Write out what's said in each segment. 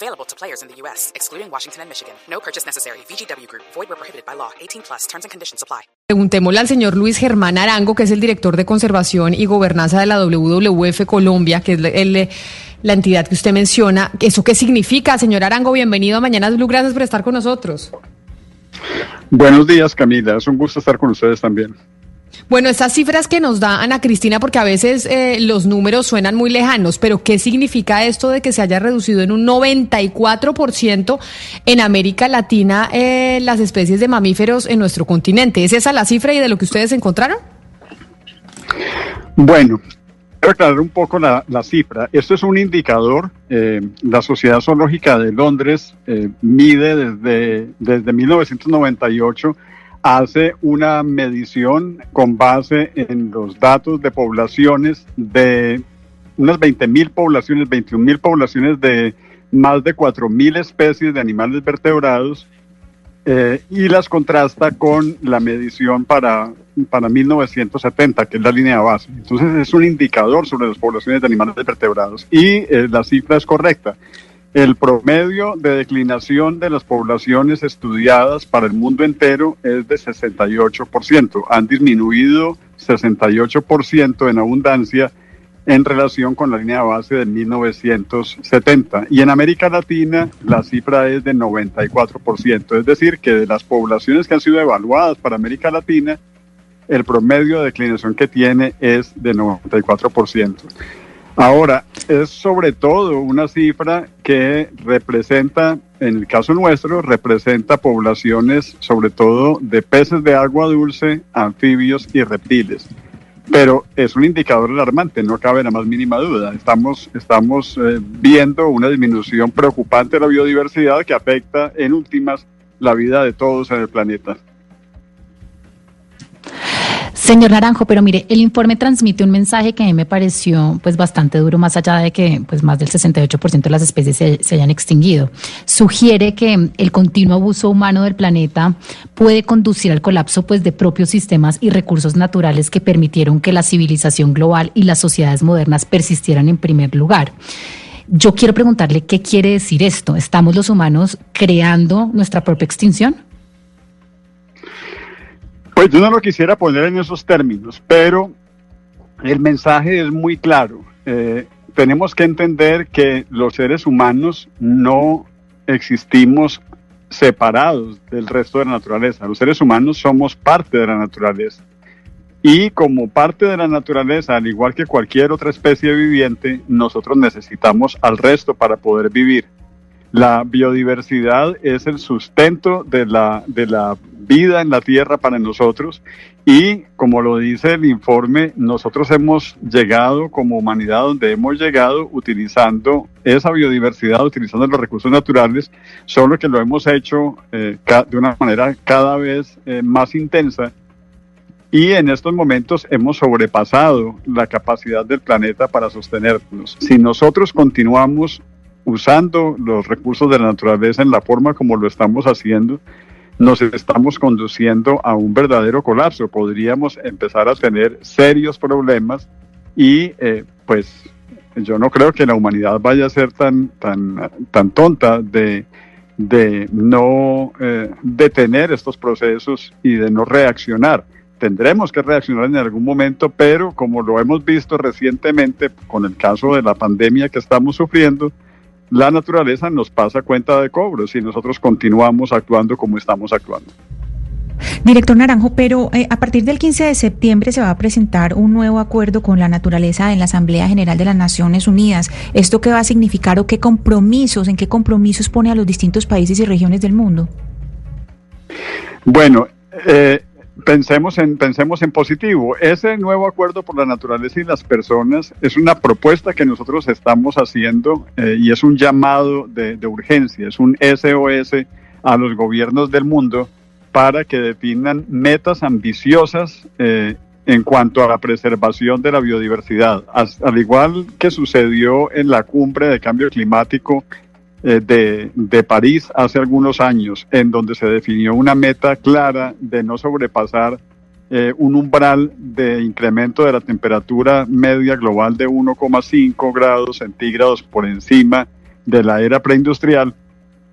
Available to players in the U.S., excluding Washington and Michigan. No purchase necessary. VGW Group. Void where prohibited by law. 18 plus. Terms and conditions apply. Preguntémosle al señor Luis Germán Arango, que es el director de conservación y gobernanza de la WWF Colombia, que es el, la entidad que usted menciona. ¿Eso qué significa? Señor Arango, bienvenido a Mañanas Blue. Gracias por estar con nosotros. Buenos días, Camila. Es un gusto estar con ustedes también. Bueno, estas cifras que nos da Ana Cristina, porque a veces eh, los números suenan muy lejanos, pero ¿qué significa esto de que se haya reducido en un 94% en América Latina eh, las especies de mamíferos en nuestro continente? ¿Es esa la cifra y de lo que ustedes encontraron? Bueno, quiero aclarar un poco la, cifra. Esto es un indicador. Eh, la Sociedad Zoológica de Londres mide desde, desde 1998 hace una medición con base en los datos de poblaciones de unas 20 mil poblaciones, 21 mil poblaciones de más de 4 mil especies de animales vertebrados eh, y las contrasta con la medición para, para 1970, que es la línea base. Entonces es un indicador sobre las poblaciones de animales vertebrados y eh, la cifra es correcta. El promedio de declinación de las poblaciones estudiadas para el mundo entero es de 68%. Han disminuido 68% en abundancia en relación con la línea base de 1970. Y en América Latina la cifra es de 94%. Es decir, que de las poblaciones que han sido evaluadas para América Latina, el promedio de declinación que tiene es de 94%. Ahora, es sobre todo una cifra que representa, en el caso nuestro, representa poblaciones sobre todo de peces de agua dulce, anfibios y reptiles. Pero es un indicador alarmante, no cabe la más mínima duda. Estamos, estamos eh, viendo una disminución preocupante de la biodiversidad que afecta en últimas la vida de todos en el planeta. Señor Naranjo, pero mire, el informe transmite un mensaje que a mí me pareció pues bastante duro, más allá de que pues más del 68% de las especies se, se, hayan extinguido. Sugiere que el continuo abuso humano del planeta puede conducir al colapso pues de propios sistemas y recursos naturales que permitieron que la civilización global y las sociedades modernas persistieran en primer lugar. Yo quiero preguntarle qué quiere decir esto. ¿Estamos los humanos creando nuestra propia extinción? Yo no lo quisiera poner en esos términos, pero el mensaje es muy claro. Eh, tenemos que entender que los seres humanos no existimos separados del resto de la naturaleza. Los seres humanos somos parte de la naturaleza. Y como parte de la naturaleza, al igual que cualquier otra especie viviente, nosotros necesitamos al resto para poder vivir. La biodiversidad es el sustento de la, de la vida en la Tierra para nosotros y como lo dice el informe, nosotros hemos llegado como humanidad donde hemos llegado utilizando esa biodiversidad, utilizando los recursos naturales, solo que lo hemos hecho eh, de una manera cada vez eh, más intensa y en estos momentos hemos sobrepasado la capacidad del planeta para sostenernos. Si nosotros continuamos usando los recursos de la naturaleza en la forma como lo estamos haciendo, nos estamos conduciendo a un verdadero colapso. Podríamos empezar a tener serios problemas y eh, pues yo no creo que la humanidad vaya a ser tan, tan, tan tonta de, de no eh, detener estos procesos y de no reaccionar. Tendremos que reaccionar en algún momento, pero como lo hemos visto recientemente con el caso de la pandemia que estamos sufriendo, la naturaleza nos pasa cuenta de cobro si nosotros continuamos actuando como estamos actuando. Director Naranjo, pero eh, a partir del 15 de septiembre se va a presentar un nuevo acuerdo con la naturaleza en la Asamblea General de las Naciones Unidas. ¿Esto qué va a significar o qué compromisos, en qué compromisos pone a los distintos países y regiones del mundo? Bueno, eh, pensemos en, pensemos en positivo. Ese nuevo acuerdo por la naturaleza y las personas es una propuesta que nosotros estamos haciendo eh, y es un llamado de, urgencia, es un SOS a los gobiernos del mundo para que definan metas ambiciosas eh, en cuanto a la preservación de la biodiversidad. al igual que sucedió en la cumbre de cambio climático de, de, París hace algunos años, en donde se definió una meta clara de no sobrepasar eh, un umbral de incremento de la temperatura media global de 1,5 grados centígrados por encima de la era preindustrial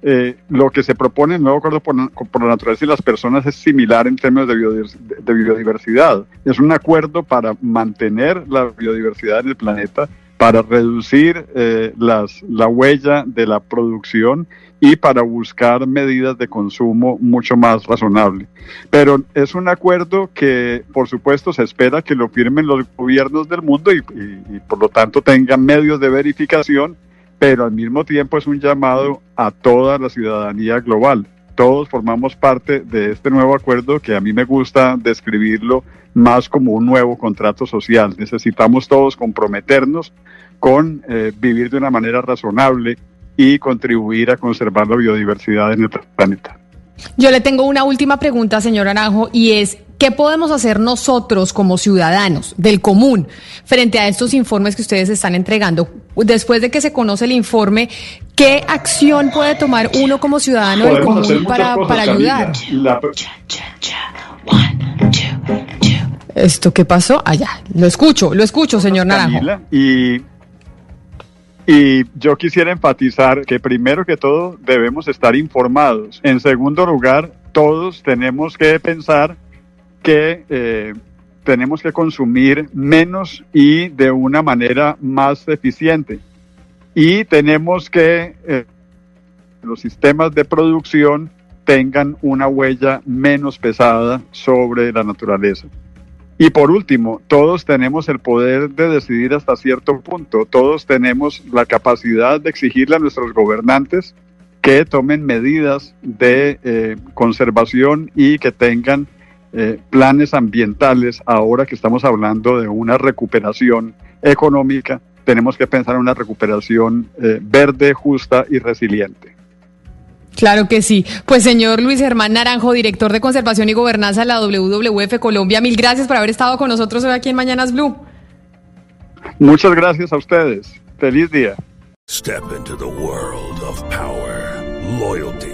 eh, lo que se propone en el nuevo acuerdo por, la naturaleza y las personas es similar en términos de biodiversidad. Es un acuerdo para mantener la biodiversidad en el planeta, para reducir eh, las, la huella de la producción y para buscar medidas de consumo mucho más razonable. Pero es un acuerdo que, por supuesto, se espera que lo firmen los gobiernos del mundo y, y por lo tanto tengan medios de verificación pero al mismo tiempo es un llamado a toda la ciudadanía global. Todos formamos parte de este nuevo acuerdo que a mí me gusta describirlo más como un nuevo contrato social. Necesitamos todos comprometernos con eh, vivir de una manera razonable y contribuir a conservar la biodiversidad en el planeta. Yo le tengo una última pregunta, señor Aranjo, y es, ¿qué podemos hacer nosotros como ciudadanos del común frente a estos informes que ustedes están entregando? Después de que se conoce el informe, ¿qué acción puede tomar uno como ciudadano del común para, para ayudar? ¿Esto qué pasó? Allá, ah, lo escucho, lo escucho, señor Naranjo. y y yo quisiera enfatizar que primero que todo debemos estar informados. En segundo lugar, todos tenemos que pensar que eh, tenemos que consumir menos y de una manera más eficiente. Y tenemos que eh, los sistemas de producción tengan una huella menos pesada sobre la naturaleza. Y por último, todos tenemos el poder de decidir hasta cierto punto, todos tenemos la capacidad de exigirle a nuestros gobernantes que tomen medidas de eh, conservación y que tengan eh, planes ambientales. Ahora que estamos hablando de una recuperación económica, tenemos que pensar en una recuperación eh, verde, justa y resiliente. Claro que sí. Pues señor Luis Germán Naranjo, director de Conservación y Gobernanza de la WWF Colombia, mil gracias por haber estado con nosotros hoy aquí en Mañanas Blue. Muchas gracias a ustedes. Feliz día. Step into the world of power, loyalty